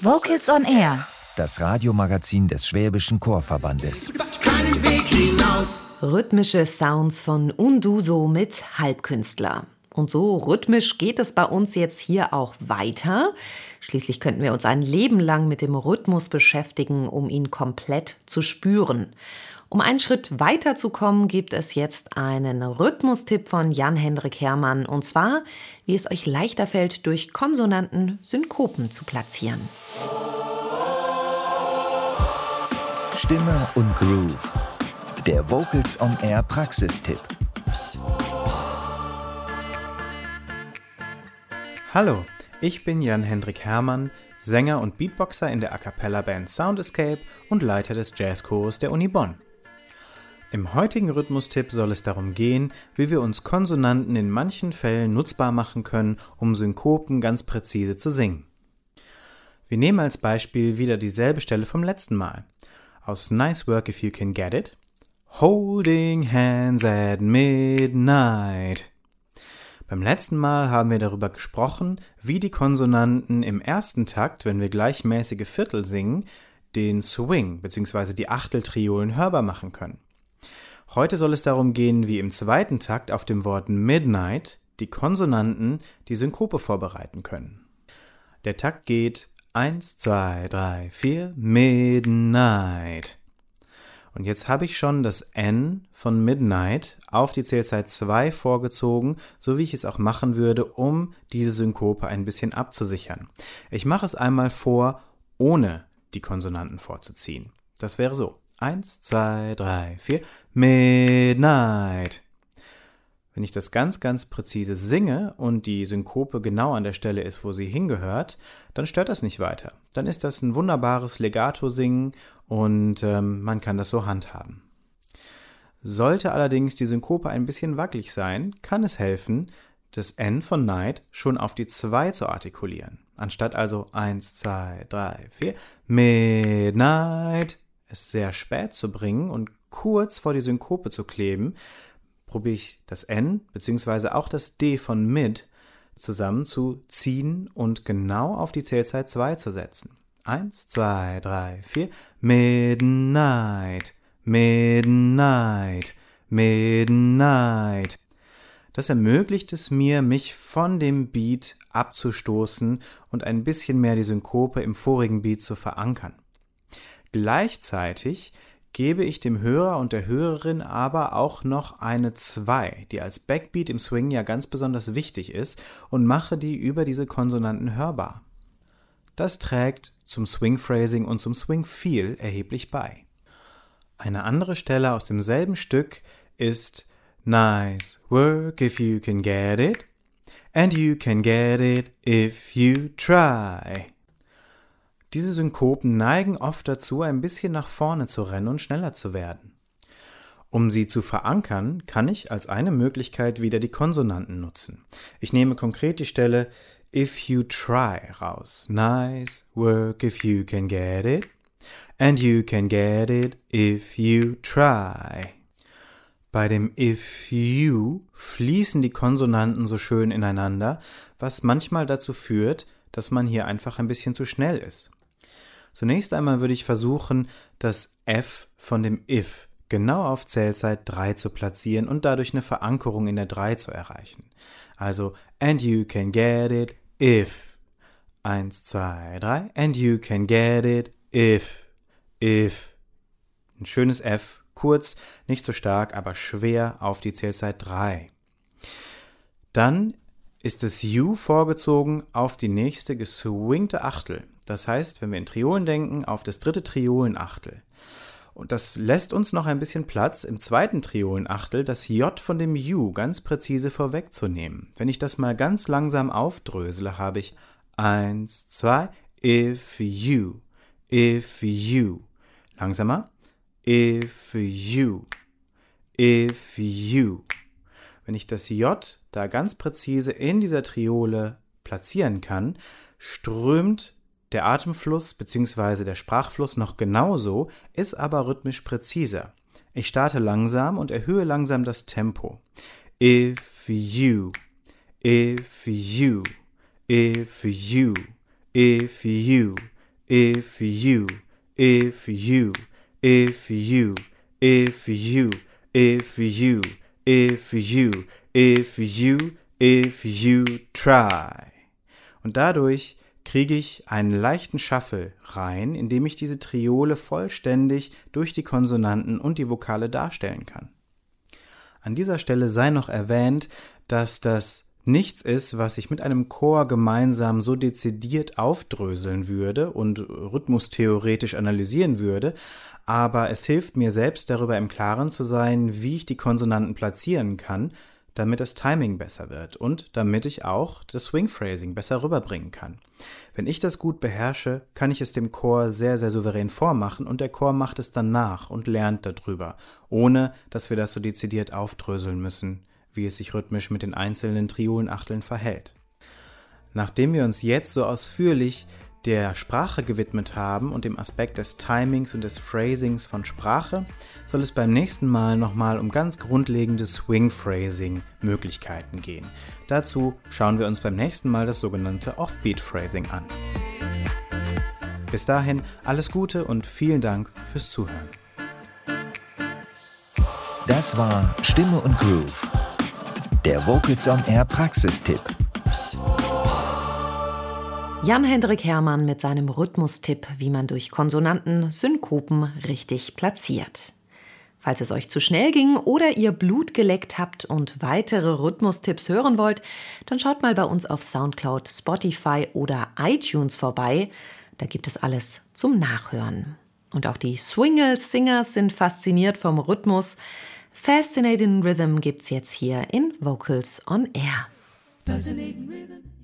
Vocals on Air. Das Radiomagazin des Schwäbischen Chorverbandes. Keinen Weg hinaus. Rhythmische Sounds von Unduso mit Halbkünstler. Und so rhythmisch geht es bei uns jetzt hier auch weiter. Schließlich könnten wir uns ein Leben lang mit dem Rhythmus beschäftigen, um ihn komplett zu spüren. Um einen Schritt weiter zu kommen, gibt es jetzt einen Rhythmustipp von Jan-Hendrik Herrmann. Und zwar, wie es euch leichter fällt, durch Konsonanten Synkopen zu platzieren. Stimme und Groove. Der Vocals on Air Praxistipp. Hallo, ich bin Jan-Hendrik Herrmann, Sänger und Beatboxer in der A Cappella Band Sound Escape und Leiter des Jazzchors der Uni Bonn. Im heutigen Rhythmustipp soll es darum gehen, wie wir uns Konsonanten in manchen Fällen nutzbar machen können, um Synkopen ganz präzise zu singen. Wir nehmen als Beispiel wieder dieselbe Stelle vom letzten Mal. Aus Nice Work If You Can Get It. Holding Hands at Midnight. Beim letzten Mal haben wir darüber gesprochen, wie die Konsonanten im ersten Takt, wenn wir gleichmäßige Viertel singen, den Swing bzw. die Achteltriolen hörbar machen können. Heute soll es darum gehen, wie im zweiten Takt auf dem Wort Midnight die Konsonanten die Synkope vorbereiten können. Der Takt geht 1, 2, 3, 4, Midnight. Und jetzt habe ich schon das N von Midnight auf die Zählzeit 2 vorgezogen, so wie ich es auch machen würde, um diese Synkope ein bisschen abzusichern. Ich mache es einmal vor, ohne die Konsonanten vorzuziehen. Das wäre so. Eins, zwei, drei, vier. Midnight. Wenn ich das ganz, ganz präzise singe und die Synkope genau an der Stelle ist, wo sie hingehört, dann stört das nicht weiter. Dann ist das ein wunderbares Legato-Singen und ähm, man kann das so handhaben. Sollte allerdings die Synkope ein bisschen wackelig sein, kann es helfen, das N von Night schon auf die 2 zu artikulieren. Anstatt also 1, 2, 3, 4, Midnight es sehr spät zu bringen und kurz vor die Synkope zu kleben, probiere ich das N bzw. auch das D von Mid zusammen zu ziehen und genau auf die Zählzeit 2 zu setzen. 1, 2, 3, 4, Midnight, Midnight, Midnight. Das ermöglicht es mir, mich von dem Beat abzustoßen und ein bisschen mehr die Synkope im vorigen Beat zu verankern. Gleichzeitig gebe ich dem Hörer und der Hörerin aber auch noch eine 2, die als Backbeat im Swing ja ganz besonders wichtig ist, und mache die über diese Konsonanten hörbar. Das trägt zum Swing-Phrasing und zum Swing-Feel erheblich bei. Eine andere Stelle aus demselben Stück ist Nice work if you can get it, and you can get it if you try. Diese Synkopen neigen oft dazu, ein bisschen nach vorne zu rennen und schneller zu werden. Um sie zu verankern, kann ich als eine Möglichkeit wieder die Konsonanten nutzen. Ich nehme konkret die Stelle if you try raus. Nice work if you can get it. And you can get it if you try. Bei dem if you fließen die Konsonanten so schön ineinander, was manchmal dazu führt, dass man hier einfach ein bisschen zu schnell ist. Zunächst einmal würde ich versuchen, das F von dem if genau auf Zählzeit 3 zu platzieren und dadurch eine Verankerung in der 3 zu erreichen. Also, and you can get it if. 1, 2, 3. And you can get it if. If. Ein schönes F, kurz, nicht so stark, aber schwer auf die Zählzeit 3. Dann ist das U vorgezogen auf die nächste geswingte Achtel. Das heißt, wenn wir in Triolen denken, auf das dritte Triolenachtel. Und das lässt uns noch ein bisschen Platz, im zweiten Triolenachtel das J von dem U ganz präzise vorwegzunehmen. Wenn ich das mal ganz langsam aufdrösele, habe ich 1, 2, if you, if you. Langsamer. If you, if you. Wenn ich das J da ganz präzise in dieser Triole platzieren kann, strömt der Atemfluss bzw. der Sprachfluss noch genauso, ist aber rhythmisch präziser. Ich starte langsam und erhöhe langsam das Tempo. If you, if you, if you, if you, if you, if you, if you, if you, if you, if you, if you, if you try. Und dadurch kriege ich einen leichten Shuffle rein, indem ich diese Triole vollständig durch die Konsonanten und die Vokale darstellen kann. An dieser Stelle sei noch erwähnt, dass das nichts ist, was ich mit einem Chor gemeinsam so dezidiert aufdröseln würde und rhythmustheoretisch analysieren würde, aber es hilft mir selbst darüber im Klaren zu sein, wie ich die Konsonanten platzieren kann, damit das Timing besser wird und damit ich auch das Swing Phrasing besser rüberbringen kann. Wenn ich das gut beherrsche, kann ich es dem Chor sehr, sehr souverän vormachen und der Chor macht es dann nach und lernt darüber, ohne dass wir das so dezidiert aufdröseln müssen, wie es sich rhythmisch mit den einzelnen Triolenachteln verhält. Nachdem wir uns jetzt so ausführlich der Sprache gewidmet haben und dem Aspekt des Timings und des Phrasings von Sprache, soll es beim nächsten Mal nochmal um ganz grundlegende Swing-Phrasing-Möglichkeiten gehen. Dazu schauen wir uns beim nächsten Mal das sogenannte Offbeat-Phrasing an. Bis dahin alles Gute und vielen Dank fürs Zuhören. Das war Stimme und Groove der Vocals on Air Praxistipp. Jan-Hendrik Hermann mit seinem Rhythmustipp, wie man durch Konsonanten Synkopen richtig platziert. Falls es euch zu schnell ging oder ihr Blut geleckt habt und weitere Rhythmustipps hören wollt, dann schaut mal bei uns auf Soundcloud, Spotify oder iTunes vorbei. Da gibt es alles zum Nachhören. Und auch die Swingle Singers sind fasziniert vom Rhythmus. Fascinating Rhythm gibt's jetzt hier in Vocals on Air. Fascinating Rhythm.